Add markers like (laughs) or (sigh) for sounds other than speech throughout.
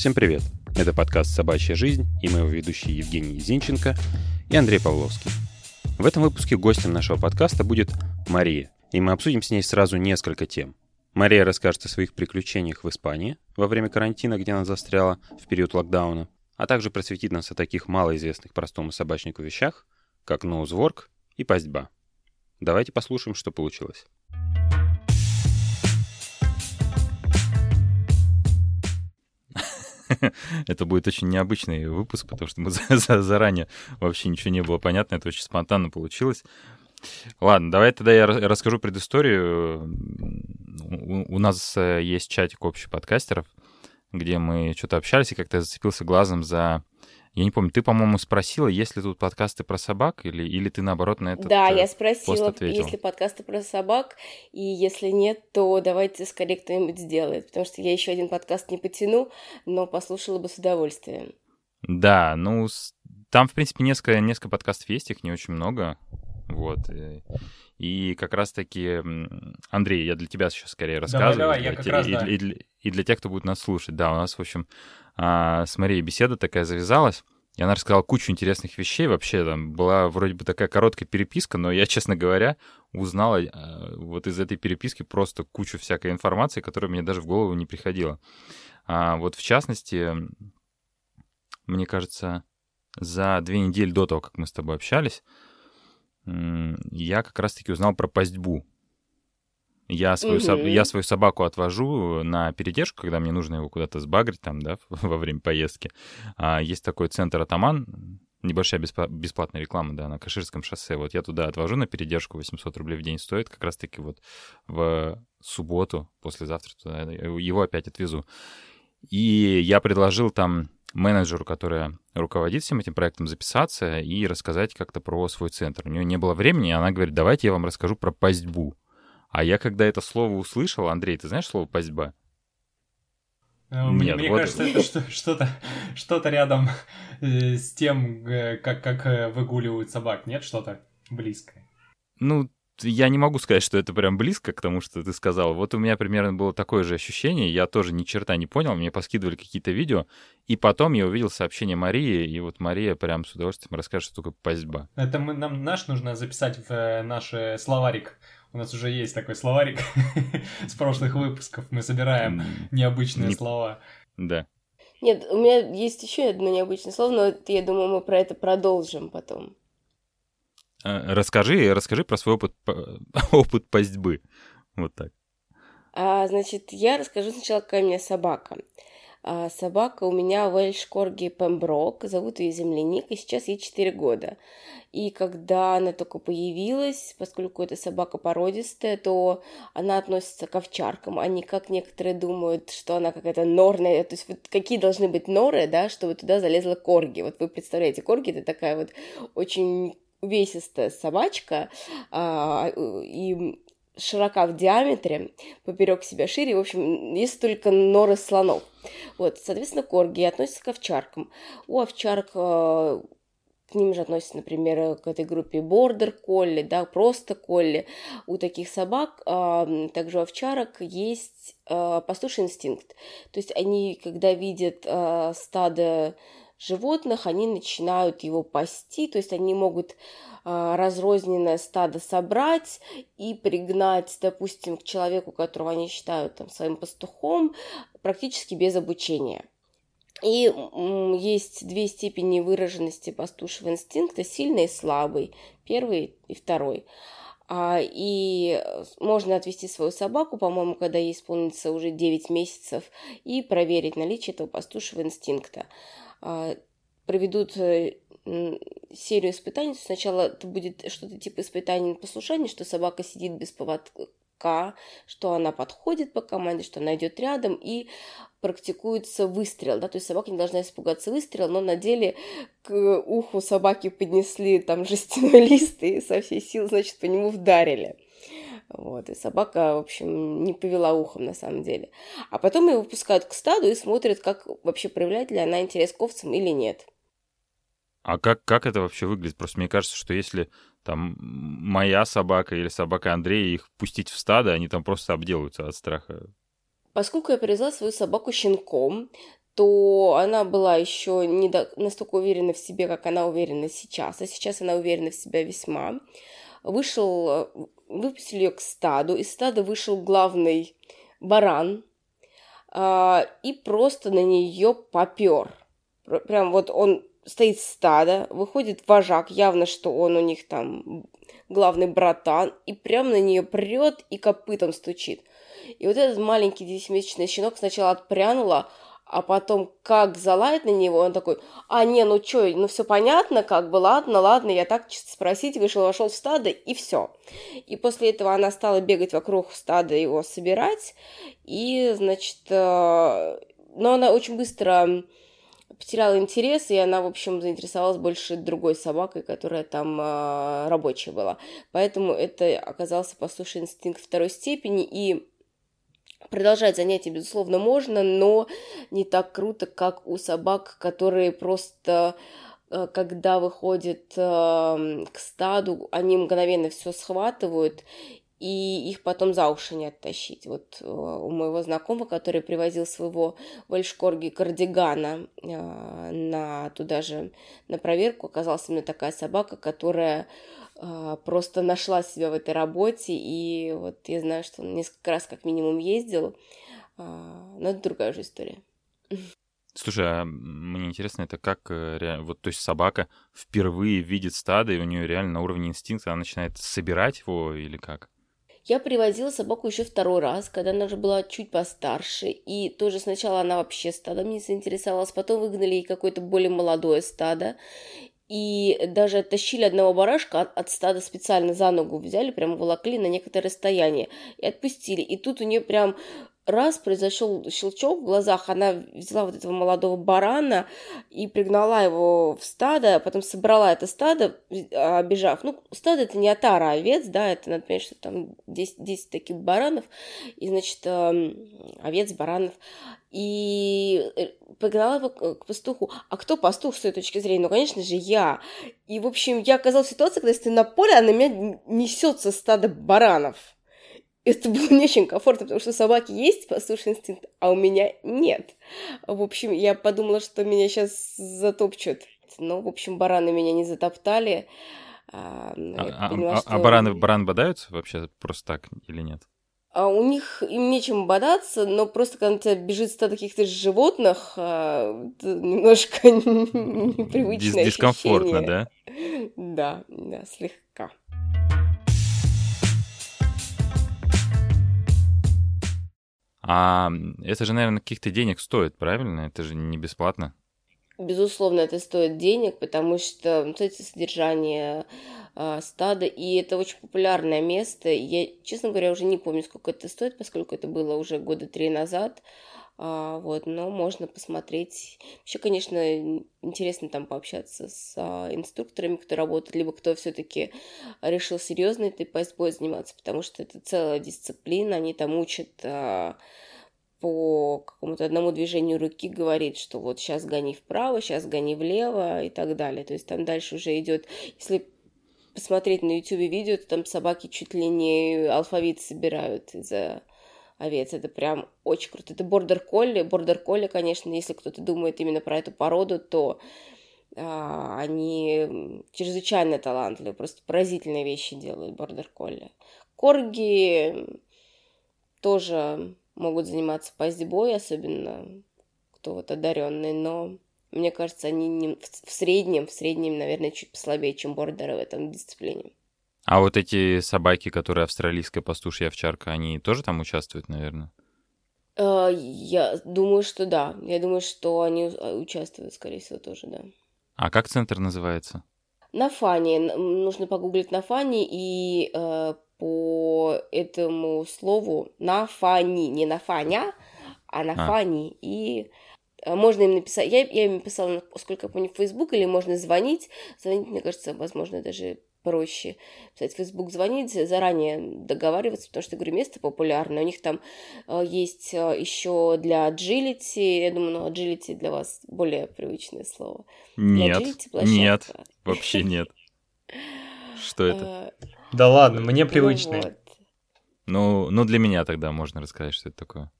Всем привет! Это подкаст «Собачья жизнь» и мы ведущие Евгений Зинченко и Андрей Павловский. В этом выпуске гостем нашего подкаста будет Мария, и мы обсудим с ней сразу несколько тем. Мария расскажет о своих приключениях в Испании во время карантина, где она застряла в период локдауна, а также просветит нас о таких малоизвестных простому собачнику вещах, как ноузворк и пастьба. Давайте послушаем, что получилось. (laughs) Это будет очень необычный выпуск, потому что мы заранее вообще ничего не было понятно, это очень спонтанно получилось. Ладно, давай тогда я расскажу предысторию. У нас э, есть чатик общий подкастеров, где мы что-то общались, и как-то зацепился глазом за я не помню, ты, по-моему, спросила, есть ли тут подкасты про собак, или, или ты, наоборот, на это Да, э, я спросила, есть ли подкасты про собак, и если нет, то давайте скорее кто-нибудь сделает, потому что я еще один подкаст не потяну, но послушала бы с удовольствием. Да, ну, там, в принципе, несколько, несколько подкастов есть, их не очень много, вот. Э, и как раз-таки, Андрей, я для тебя сейчас скорее рассказываю. Давай, давай, я как и, раз, и, да. и, и, и для тех, кто будет нас слушать. Да, у нас, в общем, а, с Марией беседа такая завязалась. И она рассказала кучу интересных вещей. Вообще там была вроде бы такая короткая переписка, но я, честно говоря, узнала а, вот из этой переписки просто кучу всякой информации, которая мне даже в голову не приходила. А, вот в частности, мне кажется, за две недели до того, как мы с тобой общались, я как раз-таки узнал про пастьбу. Я свою, угу. соб... я свою собаку отвожу на передержку, когда мне нужно его куда-то сбагрить там, да, (laughs) во время поездки. А, есть такой центр «Атаман», небольшая бесплатная реклама, да, на Каширском шоссе. Вот я туда отвожу на передержку, 800 рублей в день стоит, как раз-таки вот в субботу, послезавтра туда его опять отвезу. И я предложил там менеджеру, которая руководит всем этим проектом, записаться и рассказать как-то про свой центр. У нее не было времени, и она говорит, давайте я вам расскажу про пастьбу. А я когда это слово услышал, Андрей, ты знаешь слово «пастьба»? Э, мне, Нет, мне вот... кажется, это что-то, что-то рядом э, с тем, как, как э, выгуливают собак. Нет, что-то близкое. Ну, я не могу сказать, что это прям близко к тому, что ты сказал. Вот у меня примерно было такое же ощущение. Я тоже ни черта не понял. Мне поскидывали какие-то видео. И потом я увидел сообщение Марии. И вот Мария прям с удовольствием расскажет, что такое пастьба. Это мы, нам наш нужно записать в наш словарик у нас уже есть такой словарик (laughs) с прошлых выпусков. Мы собираем необычные Не... слова. Да. Нет, у меня есть еще одно необычное слово, но я думаю, мы про это продолжим потом. А, расскажи, расскажи про свой опыт, (laughs) опыт пастьбы. Вот так. А, значит, я расскажу сначала, какая у меня собака. А, собака у меня Вельш Корги Пемброк, зовут ее Земляника, сейчас ей 4 года. И когда она только появилась, поскольку это собака породистая, то она относится к овчаркам, а не как некоторые думают, что она какая-то норная. То есть вот какие должны быть норы, да, чтобы туда залезла корги. Вот вы представляете, корги это такая вот очень увесистая собачка, а, и широка в диаметре, поперек себя шире, в общем, есть только норы слонов. Вот, соответственно, корги относятся к овчаркам. У овчарок э, к ним же относятся, например, к этой группе бордер колли, да, просто колли. У таких собак, э, также овчарок, есть э, пастуший инстинкт. То есть они, когда видят э, стадо животных, они начинают его пасти, то есть они могут а, разрозненное стадо собрать и пригнать, допустим, к человеку, которого они считают там, своим пастухом, практически без обучения. И есть две степени выраженности пастушего инстинкта, сильный и слабый, первый и второй. А, и можно отвести свою собаку, по-моему, когда ей исполнится уже 9 месяцев, и проверить наличие этого пастушего инстинкта. А, проведут э, серию испытаний. Сначала это будет что-то типа испытаний на послушание, что собака сидит без поводка, что она подходит по команде, что она идет рядом и практикуется выстрел, да, то есть собака не должна испугаться выстрела, но на деле к уху собаки поднесли там жестяной (laughs) лист и со всей силы, значит, по нему вдарили. Вот, и собака, в общем, не повела ухом на самом деле. А потом ее выпускают к стаду и смотрят, как вообще проявляет ли она интерес к овцам или нет. А как, как это вообще выглядит? Просто мне кажется, что если там моя собака или собака Андрея их пустить в стадо, они там просто обделаются от страха. Поскольку я привезла свою собаку щенком, что она была еще не до... настолько уверена в себе, как она уверена сейчас, а сейчас она уверена в себя весьма. Вышел, выпустили ее к стаду, из стада вышел главный баран э, и просто на нее попер. Прям вот он стоит стадо, выходит вожак, явно, что он у них там главный братан, и прям на нее прет и копытом стучит. И вот этот маленький десятимесячный щенок сначала отпрянула, а потом как залает на него, он такой, а не, ну чё, ну все понятно, как бы, ладно, ладно, я так чисто спросить, вышел, вошел в стадо, и все. И после этого она стала бегать вокруг стада его собирать, и, значит, э, но она очень быстро потеряла интерес, и она, в общем, заинтересовалась больше другой собакой, которая там э, рабочая была. Поэтому это оказался послушный инстинкт второй степени, и продолжать занятия, безусловно, можно, но не так круто, как у собак, которые просто э, когда выходят э, к стаду, они мгновенно все схватывают и их потом за уши не оттащить. Вот э, у моего знакомого, который привозил своего вольшкорги кардигана э, на, туда же на проверку, оказалась именно такая собака, которая э, просто нашла себя в этой работе, и вот я знаю, что он несколько раз как минимум ездил, э, но это другая уже история. Слушай, а мне интересно, это как вот, то есть собака впервые видит стадо, и у нее реально на уровне инстинкта она начинает собирать его или как? Я привозила собаку еще второй раз, когда она уже была чуть постарше, и тоже сначала она вообще стадом не заинтересовалась, потом выгнали ей какое-то более молодое стадо, и даже оттащили одного барашка от, от стада специально за ногу взяли, прям волокли на некоторое расстояние и отпустили. И тут у нее прям раз произошел щелчок в глазах, она взяла вот этого молодого барана и пригнала его в стадо, а потом собрала это стадо, обижав. Ну, стадо это не отара овец, да, это надо понять, что там 10, 10 таких баранов, и, значит, эм, овец, баранов, и э, погнала его к пастуху. А кто пастух с той точки зрения? Ну, конечно же, я. И, в общем, я оказалась в ситуации, когда если на поле, а на меня несется стадо баранов это было не очень комфортно, потому что у собаки есть послушный инстинкт, а у меня нет. В общем, я подумала, что меня сейчас затопчут. Но, в общем, бараны меня не затоптали. А, а, поняла, а, что... а бараны, бараны бодаются вообще просто так или нет? А у них им нечем бодаться, но просто когда на тебя бежит стадо каких-то животных, а, немножко (laughs) непривычное Дис Дискомфортно, да? Да, да, слегка. А это же, наверное, каких-то денег стоит, правильно? Это же не бесплатно. Безусловно, это стоит денег, потому что, ну, кстати, содержание э, стада, и это очень популярное место. Я, честно говоря, уже не помню, сколько это стоит, поскольку это было уже года три назад. А, вот, но можно посмотреть. Еще, конечно, интересно там пообщаться с а, инструкторами, кто работает, либо кто все-таки решил серьезно этой пастбой заниматься, потому что это целая дисциплина, они там учат а, по какому-то одному движению руки говорит, что вот сейчас гони вправо, сейчас гони влево и так далее. То есть там дальше уже идет, если посмотреть на YouTube видео, то там собаки чуть ли не алфавит собирают из-за овец. Это прям очень круто. Это бордер колли. Бордер колли, конечно, если кто-то думает именно про эту породу, то а, они чрезвычайно талантливые, просто поразительные вещи делают бордер колли. Корги тоже могут заниматься пастьбой, особенно кто вот одаренный, но мне кажется, они не, в среднем, в среднем, наверное, чуть послабее, чем бордеры в этом дисциплине. А вот эти собаки, которые австралийская пастушья овчарка, они тоже там участвуют, наверное? Uh, я думаю, что да. Я думаю, что они участвуют, скорее всего, тоже, да. А как центр называется? На Фане. Нужно погуглить на Фане и э, по этому слову на Фани, не на Фаня, а на а. Фани. И э, можно им написать, я, я им писала, сколько я помню, в Facebook, или можно звонить. Звонить, мне кажется, возможно, даже проще писать в Facebook, звонить, заранее договариваться, потому что, говорю, место популярное. У них там э, есть э, еще для agility, я думаю, ну, agility для вас более привычное слово. Нет, нет, вообще нет. (laughs) Что это? Э, да ладно, мне ну привычно. Ну, ну, для меня тогда можно рассказать, что это такое.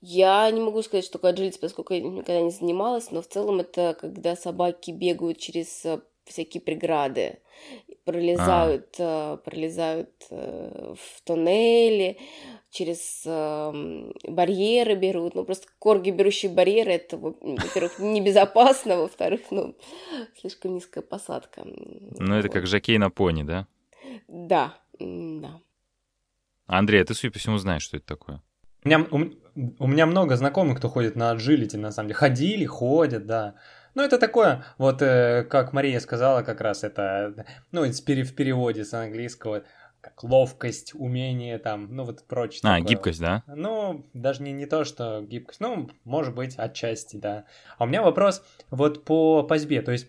Я не могу сказать, что такое аджилити, поскольку я никогда не занималась, но в целом это когда собаки бегают через э, всякие преграды, пролезают, а. пролезают э, в туннели, через э, барьеры берут. Ну, просто корги, берущие барьеры, это, во-первых, (laughs) небезопасно, во-вторых, ну, слишком низкая посадка. Ну, это как жакей на пони, да? Да, да. Андрей, а ты, судя по всему, знаешь, что это такое? У меня, у, у меня много знакомых, кто ходит на аджилити, на самом деле. Ходили, ходят, да. Ну, это такое, вот э, как Мария сказала, как раз это, ну, в переводе с английского, как ловкость, умение, там, ну, вот прочее. А, такое. гибкость, да? Ну, даже не, не то, что гибкость, ну, может быть, отчасти, да. А у меня вопрос вот по пасьбе, то есть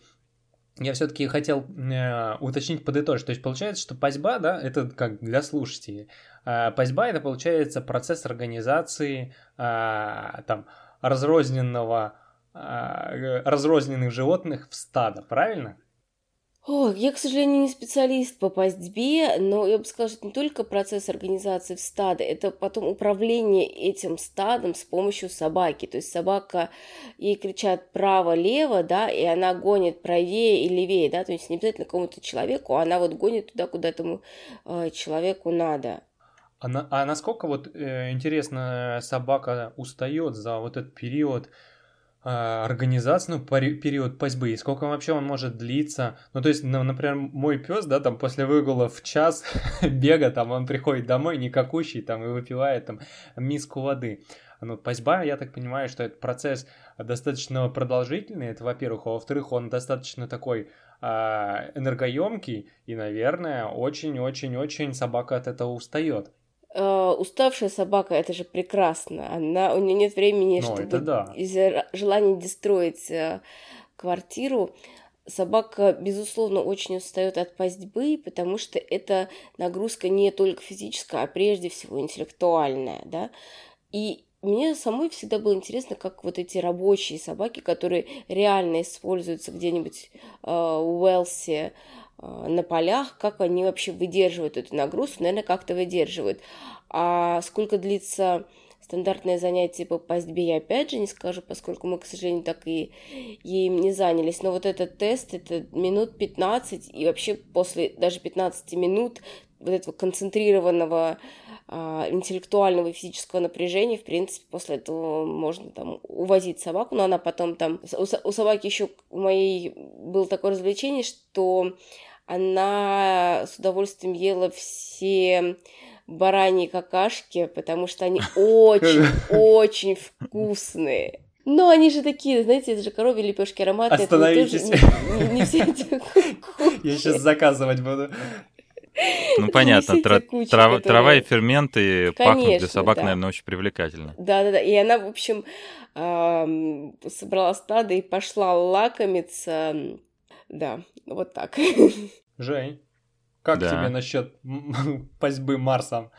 я все-таки хотел э, уточнить, подытожить. То есть получается, что пасьба, да, это как для слушателей. Э, пасьба это получается процесс организации э, там разрозненного разрозненных животных в стадо, правильно? О, я, к сожалению, не специалист по пастьбе, но я бы сказала, что это не только процесс организации в стадо, это потом управление этим стадом с помощью собаки. То есть собака, ей кричат право-лево, да, и она гонит правее и левее, да, то есть не обязательно кому-то человеку, а она вот гонит туда, куда этому э, человеку надо. А, на, а насколько вот э, интересно собака устает за вот этот период а, организацию, ну, период пасьбы, и сколько вообще он может длиться. Ну, то есть, например, мой пес, да, там после выгула в час (laughs) бега, там он приходит домой никакущий, там, и выпивает там миску воды. Ну, пасьба, я так понимаю, что это процесс достаточно продолжительный, это во-первых, а во-вторых, он достаточно такой а, энергоемкий, и, наверное, очень-очень-очень собака от этого устает. Uh, уставшая собака это же прекрасно. Она, у нее нет времени, ну, чтобы да. из-за желания дестроить uh, квартиру. Собака, безусловно, очень устает от пастьбы, потому что это нагрузка не только физическая, а прежде всего интеллектуальная, да. И мне самой всегда было интересно, как вот эти рабочие собаки, которые реально используются где-нибудь э, в Уэлсе, а, на полях, как они вообще выдерживают эту нагрузку, наверное, как-то выдерживают. А сколько длится стандартное занятие по пастьбе, я опять же не скажу, поскольку мы, к сожалению, так и им не занялись. Но вот этот тест, это минут 15, и вообще после даже 15 минут вот этого концентрированного интеллектуального и физического напряжения, в принципе, после этого можно там увозить собаку, но она потом там... У, у собаки еще у моей было такое развлечение, что она с удовольствием ела все бараньи какашки, потому что они (laughs) очень-очень (laughs) вкусные. Но они же такие, знаете, это же коровьи лепешки ароматные. Остановитесь. Не, не, не все эти (laughs) Я сейчас заказывать буду. (laughs) Ну, понятно, тра- кучи, трава, которые... трава и ферменты Конечно, пахнут для собак, да. наверное, очень привлекательно. Да-да-да, и она, в общем, собрала стадо и пошла лакомиться. Да, вот так. (laughs) Жень, как да. тебе насчет (laughs) пасьбы Марсом?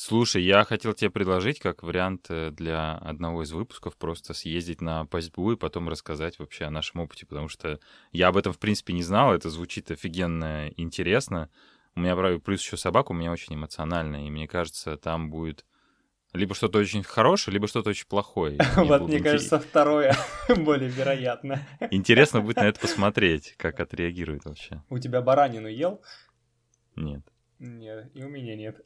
Слушай, я хотел тебе предложить как вариант э, для одного из выпусков просто съездить на пастьбу и потом рассказать вообще о нашем опыте, потому что я об этом, в принципе, не знал, это звучит офигенно интересно. У меня, правда, плюс еще собака у меня очень эмоциональная, и мне кажется, там будет либо что-то очень хорошее, либо что-то очень плохое. Вот, мне кажется, второе (laughs) более вероятно. Интересно будет на это посмотреть, как отреагирует вообще. У тебя баранину ел? Нет. Нет, и у меня нет.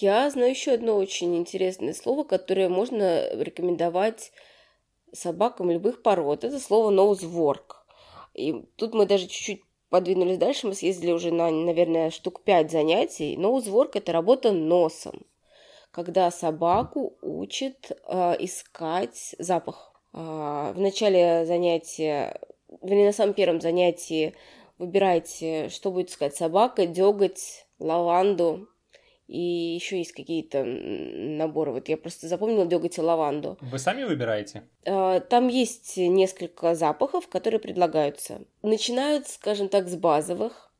Я знаю еще одно очень интересное слово, которое можно рекомендовать собакам любых пород. Это слово ноузворк. И тут мы даже чуть-чуть подвинулись дальше, мы съездили уже на, наверное, штук пять занятий. Ноузворк – это работа носом, когда собаку учат э, искать запах. Э, в начале занятия, вернее, на самом первом занятии выбирайте, что будет искать собака, деготь, лаванду, и еще есть какие-то наборы. Вот я просто запомнила деготь и лаванду. Вы сами выбираете? А, там есть несколько запахов, которые предлагаются. Начинают, скажем так, с базовых.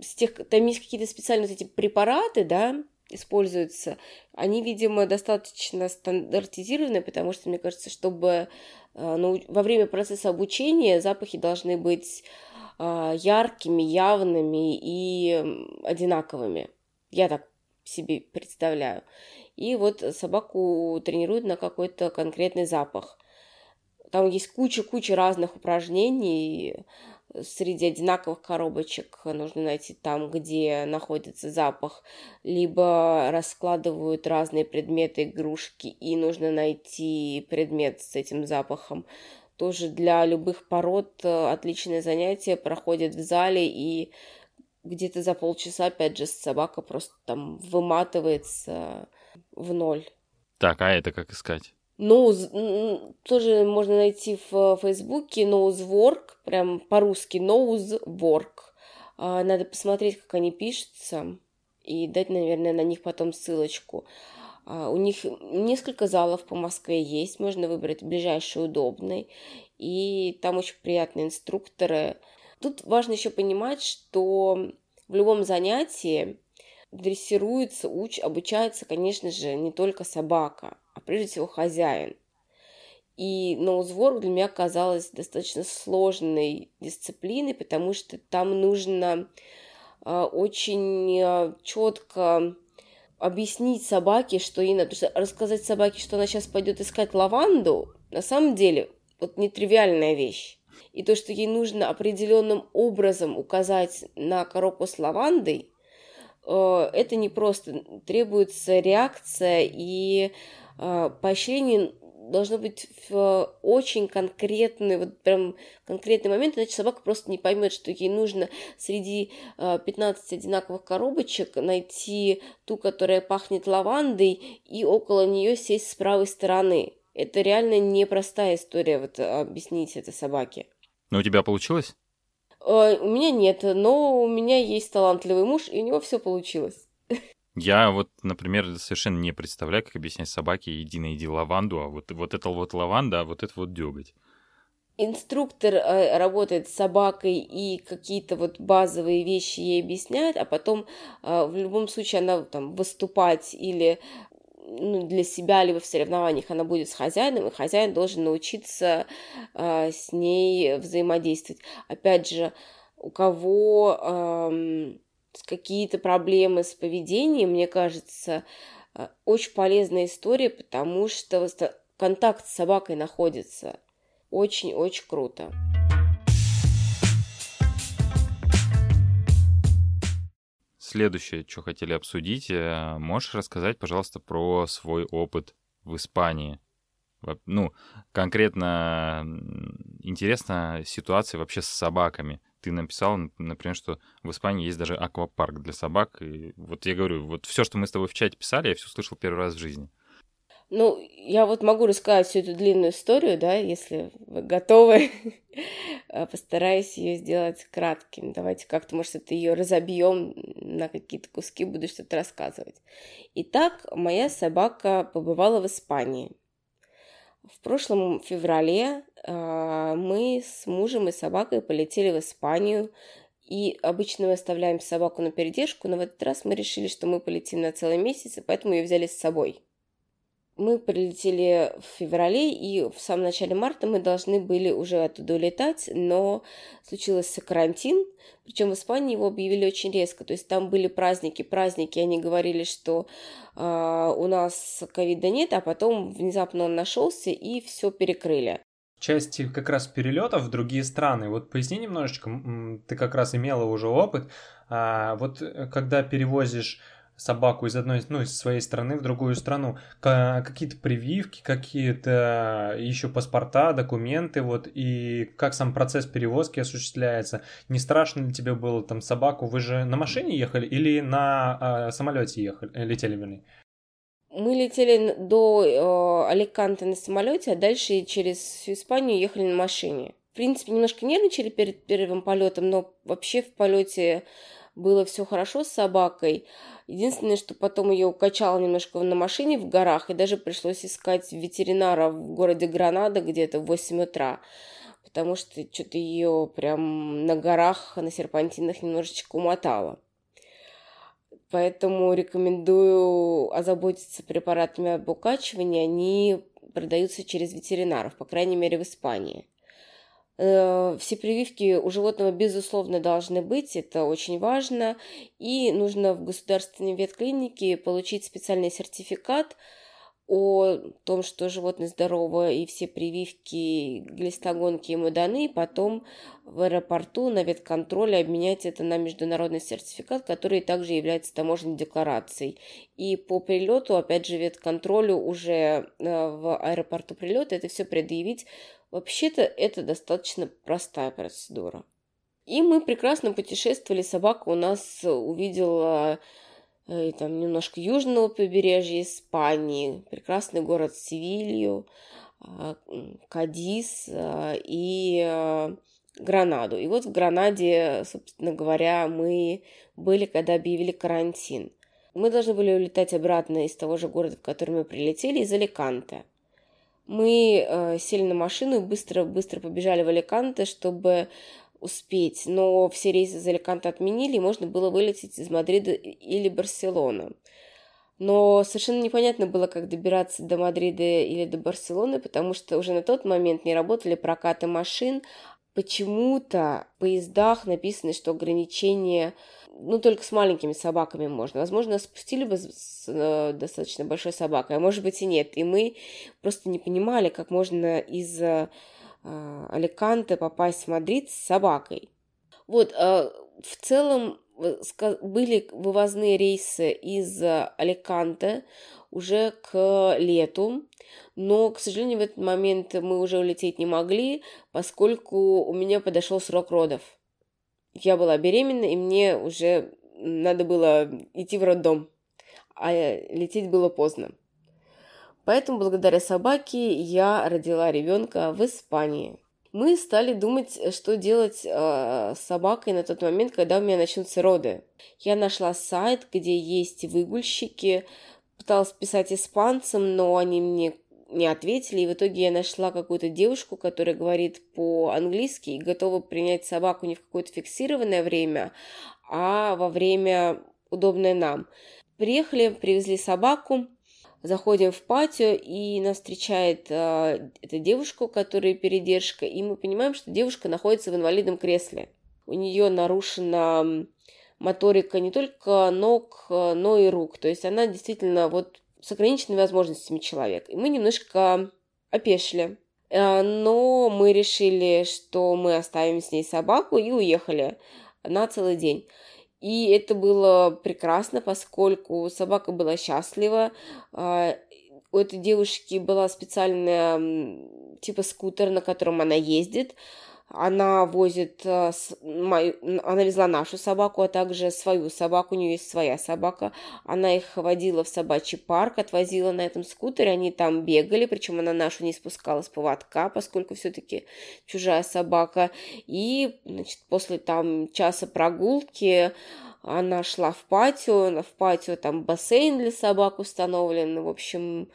С тех, там есть какие-то специальные вот эти препараты, да, используются. Они, видимо, достаточно стандартизированы, потому что, мне кажется, чтобы а, ну, во время процесса обучения запахи должны быть а, яркими, явными и одинаковыми. Я так себе представляю. И вот собаку тренируют на какой-то конкретный запах. Там есть куча-куча разных упражнений. Среди одинаковых коробочек нужно найти там, где находится запах. Либо раскладывают разные предметы, игрушки, и нужно найти предмет с этим запахом. Тоже для любых пород э, отличное занятие проходит в зале, и где-то за полчаса, опять же, собака просто там выматывается в ноль. Так, а это как искать? Ноуз, тоже можно найти в Фейсбуке ноузворк, прям по-русски ноузворк. А, надо посмотреть, как они пишутся, и дать, наверное, на них потом ссылочку. А, у них несколько залов по Москве есть, можно выбрать ближайший удобный, и там очень приятные инструкторы. Тут важно еще понимать, что в любом занятии дрессируется, уч, обучается, конечно же, не только собака, а прежде всего хозяин. И ноузворк для меня казалось достаточно сложной дисциплиной, потому что там нужно э, очень э, четко объяснить собаке, что ей надо. Потому рассказать собаке, что она сейчас пойдет искать лаванду, на самом деле, вот нетривиальная вещь. И то, что ей нужно определенным образом указать на коробку с лавандой, э, это не просто. Требуется реакция и э, поощрение должно быть в очень конкретный, вот прям конкретный момент, иначе собака просто не поймет, что ей нужно среди 15 э, одинаковых коробочек найти ту, которая пахнет лавандой, и около нее сесть с правой стороны. Это реально непростая история, вот объяснить это собаке. Но у тебя получилось? Э, у меня нет, но у меня есть талантливый муж, и у него все получилось. Я вот, например, совершенно не представляю, как объяснять собаке «иди найди лаванду», а вот, вот это вот лаванда, а вот это вот деготь. Инструктор э, работает с собакой и какие-то вот базовые вещи ей объясняет, а потом э, в любом случае она там выступать или ну, для себя, либо в соревнованиях она будет с хозяином, и хозяин должен научиться э, с ней взаимодействовать. Опять же, у кого э, какие-то проблемы с поведением, мне кажется, э, очень полезная история, потому что контакт с собакой находится. Очень-очень круто. Следующее, что хотели обсудить, э, можешь рассказать, пожалуйста, про свой опыт в Испании? Ну, конкретно интересна ситуация вообще с собаками. Ты написал, например, что в Испании есть даже аквапарк для собак. И вот я говорю, вот все, что мы с тобой в чате писали, я все слышал первый раз в жизни. Ну, я вот могу рассказать всю эту длинную историю, да, если вы готовы. (laughs) А, постараюсь ее сделать кратким. Давайте как-то, может, это ее разобьем на какие-то куски, буду что-то рассказывать. Итак, моя собака побывала в Испании. В прошлом феврале э, мы с мужем и собакой полетели в Испанию. И обычно мы оставляем собаку на передержку, но в этот раз мы решили, что мы полетим на целый месяц, и поэтому ее взяли с собой. Мы прилетели в феврале, и в самом начале марта мы должны были уже оттуда улетать, но случился карантин, причем в Испании его объявили очень резко, то есть там были праздники, праздники, они говорили, что э, у нас ковида нет, а потом внезапно он нашелся и все перекрыли части как раз перелетов в другие страны. Вот поясни немножечко, ты как раз имела уже опыт. А, вот когда перевозишь собаку из одной, ну, из своей страны в другую страну, какие-то прививки, какие-то еще паспорта, документы, вот, и как сам процесс перевозки осуществляется. Не страшно ли тебе было там собаку? Вы же на машине ехали или на э, самолете ехали, летели, вернее? Мы летели до э, Аликанте на самолете, а дальше через всю Испанию ехали на машине. В принципе, немножко нервничали перед первым полетом, но вообще в полете было все хорошо с собакой. Единственное, что потом ее укачало немножко на машине в горах, и даже пришлось искать ветеринара в городе Гранада где-то в 8 утра, потому что что-то ее прям на горах, на серпантинах немножечко умотало. Поэтому рекомендую озаботиться препаратами об укачивании. Они продаются через ветеринаров, по крайней мере, в Испании. Э, все прививки у животного, безусловно, должны быть, это очень важно. И нужно в государственной ветклинике получить специальный сертификат о том, что животное здорово и все прививки, глистогонки ему даны, и потом в аэропорту на ветконтроле обменять это на международный сертификат, который также является таможенной декларацией. И по прилету, опять же, ветконтролю уже э, в аэропорту прилета это все предъявить Вообще-то это достаточно простая процедура. И мы прекрасно путешествовали. Собака у нас увидела э, там немножко южного побережья Испании, прекрасный город Севилью, э, Кадис э, и э, Гранаду. И вот в Гранаде, собственно говоря, мы были, когда объявили карантин. Мы должны были улетать обратно из того же города, в который мы прилетели, из Аликанте. Мы э, сели на машину и быстро-быстро побежали в Аликанте, чтобы успеть. Но все рейсы из Аликанте отменили, и можно было вылететь из Мадрида или Барселоны. Но совершенно непонятно было, как добираться до Мадрида или до Барселоны, потому что уже на тот момент не работали прокаты машин. Почему-то в поездах написано, что ограничение ну, только с маленькими собаками можно. Возможно, спустили бы с э, достаточно большой собакой, а может быть и нет. И мы просто не понимали, как можно из э, Аликанте попасть в Мадрид с собакой. Вот, э, в целом были вывозные рейсы из Аликанте уже к лету, но, к сожалению, в этот момент мы уже улететь не могли, поскольку у меня подошел срок родов я была беременна, и мне уже надо было идти в роддом, а лететь было поздно. Поэтому благодаря собаке я родила ребенка в Испании. Мы стали думать, что делать э, с собакой на тот момент, когда у меня начнутся роды. Я нашла сайт, где есть выгульщики, пыталась писать испанцам, но они мне не ответили, и в итоге я нашла какую-то девушку, которая говорит по-английски и готова принять собаку не в какое-то фиксированное время, а во время удобное нам. Приехали, привезли собаку, заходим в патио, и нас встречает э, эта девушка, у которой передержка, и мы понимаем, что девушка находится в инвалидном кресле. У нее нарушена моторика не только ног, но и рук. То есть она действительно вот с ограниченными возможностями человек. И мы немножко опешили. Э, но мы решили, что мы оставим с ней собаку и уехали на целый день. И это было прекрасно, поскольку собака была счастлива. Э, у этой девушки была специальная типа скутер, на котором она ездит. Она возит, э, она везла нашу собаку, а также свою собаку, у нее есть своя собака. Она их водила в собачий парк, отвозила на этом скутере, они там бегали, причем она нашу не спускала с поводка, поскольку все-таки чужая собака. И, значит, после там часа прогулки она шла в патио, в патио там бассейн для собак установлен, в общем,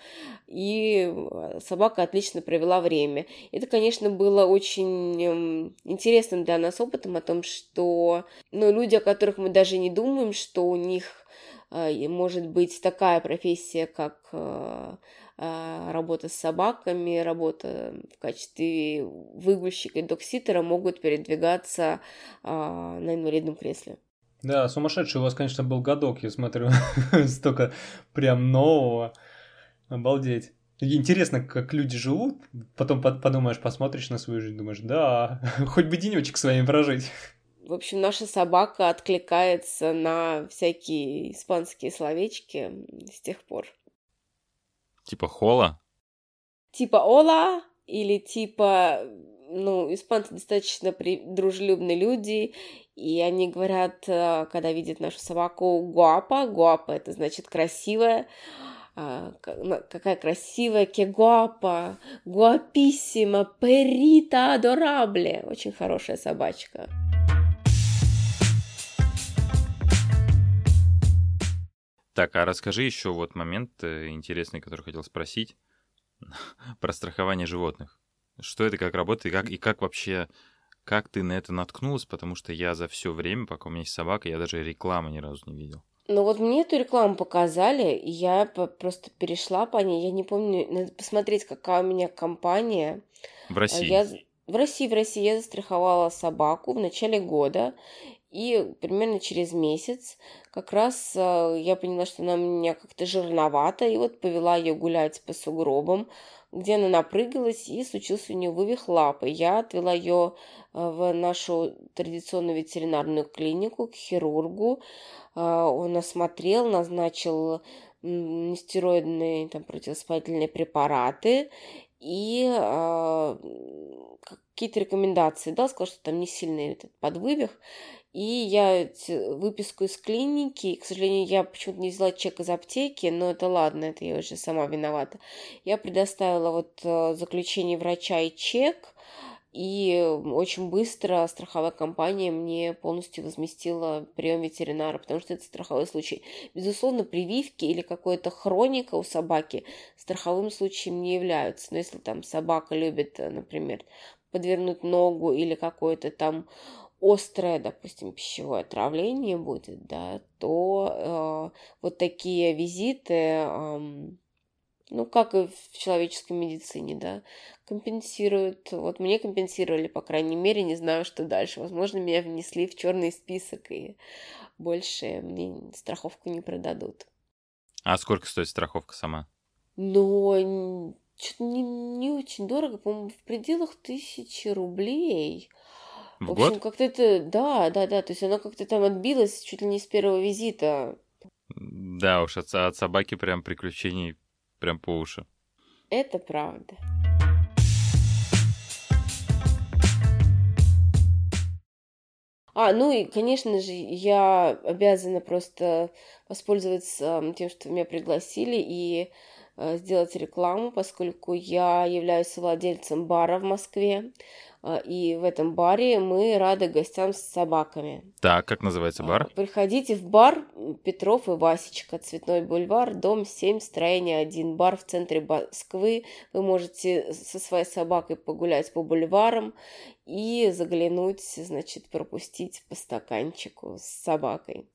и собака отлично провела время. Это, конечно, было очень эм, интересным для нас опытом о том, что ну, люди, о которых мы даже не думаем, что у них э, может быть такая профессия, как э, э, работа с собаками, работа в качестве выгульщика и докситера могут передвигаться на инвалидном кресле. Да, сумасшедший у вас, конечно, был годок, я смотрю, (laughs) столько прям нового. Обалдеть. Интересно, как люди живут, потом подумаешь, посмотришь на свою жизнь, думаешь, да, (laughs) хоть бы денечек с вами прожить. В общем, наша собака откликается на всякие испанские словечки с тех пор. Типа хола? Типа ола или типа ну, испанцы достаточно при... дружелюбные люди, и они говорят, э, когда видят нашу собаку, гуапа, гуапа, это значит красивая, а, какая красивая, que guapa, guapísima, perita adorable. Очень хорошая собачка. Так, а расскажи еще вот момент э, интересный, который хотел спросить (laughs) про страхование животных. Что это, как работает, и как, и как вообще, как ты на это наткнулась, потому что я за все время, пока у меня есть собака, я даже рекламы ни разу не видел. Ну вот мне эту рекламу показали, и я просто перешла по ней. Я не помню, надо посмотреть, какая у меня компания. В России? Я... в России, в России я застраховала собаку в начале года, и примерно через месяц как раз э, я поняла, что она у меня как-то жирновата, и вот повела ее гулять по сугробам, где она напрыгалась, и случился у нее вывих лапы. Я отвела ее э, в нашу традиционную ветеринарную клинику к хирургу. Э, он осмотрел, назначил нестероидные там, противовоспалительные препараты и э, какие-то рекомендации дал, сказал, что там не сильный этот подвывих. И я выписку из клиники, к сожалению, я почему-то не взяла чек из аптеки, но это ладно, это я уже сама виновата. Я предоставила вот э, заключение врача и чек, и очень быстро страховая компания мне полностью возместила прием ветеринара, потому что это страховой случай. Безусловно, прививки или какая-то хроника у собаки страховым случаем не являются. Но если там собака любит, например, подвернуть ногу или какое-то там острое, допустим, пищевое отравление будет, да, то э, вот такие визиты, э, ну, как и в человеческой медицине, да, компенсируют. Вот мне компенсировали, по крайней мере, не знаю, что дальше. Возможно, меня внесли в черный список и больше мне страховку не продадут. А сколько стоит страховка сама? Ну, что-то не, не очень дорого, по-моему, в пределах тысячи рублей. В, в общем, год? как-то это, да, да, да, то есть оно как-то там отбилось чуть ли не с первого визита. Да уж, от, от собаки прям приключений прям по уши. Это правда. А, ну и, конечно же, я обязана просто воспользоваться тем, что меня пригласили и э, сделать рекламу, поскольку я являюсь владельцем бара в Москве. А, и в этом баре мы рады гостям с собаками. Так, как называется бар? А, приходите в бар Петров и Васечка, Цветной бульвар, дом 7, строение 1, бар в центре Москвы. Вы можете со своей собакой погулять по бульварам и заглянуть, значит, пропустить по стаканчику с собакой.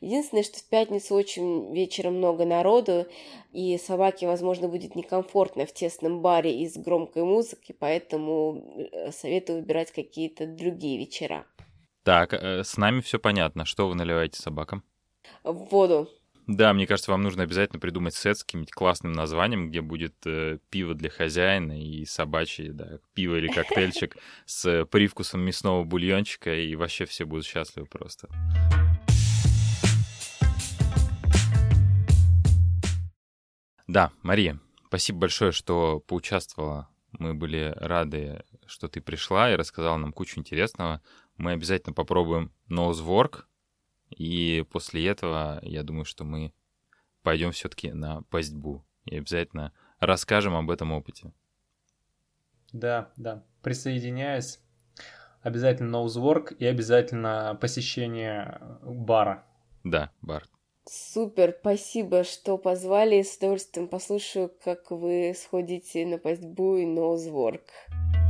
Единственное, что в пятницу очень вечером много народу, и собаке, возможно, будет некомфортно в тесном баре из громкой музыки, поэтому э, советую выбирать какие-то другие вечера. Так, э, с нами все понятно. Что вы наливаете собакам? В воду. Да, мне кажется, вам нужно обязательно придумать сет с каким-нибудь классным названием, где будет э, пиво для хозяина и собачье, да, пиво или коктейльчик с привкусом мясного бульончика, и вообще все будут счастливы просто. Да, Мария, спасибо большое, что поучаствовала. Мы были рады, что ты пришла и рассказала нам кучу интересного. Мы обязательно попробуем Nosework, и после этого, я думаю, что мы пойдем все-таки на пастьбу и обязательно расскажем об этом опыте. Да, да, присоединяюсь. Обязательно ноузворк и обязательно посещение бара. Да, бар. Супер, спасибо, что позвали. С удовольствием послушаю, как вы сходите на пастьбу и ноузворк. No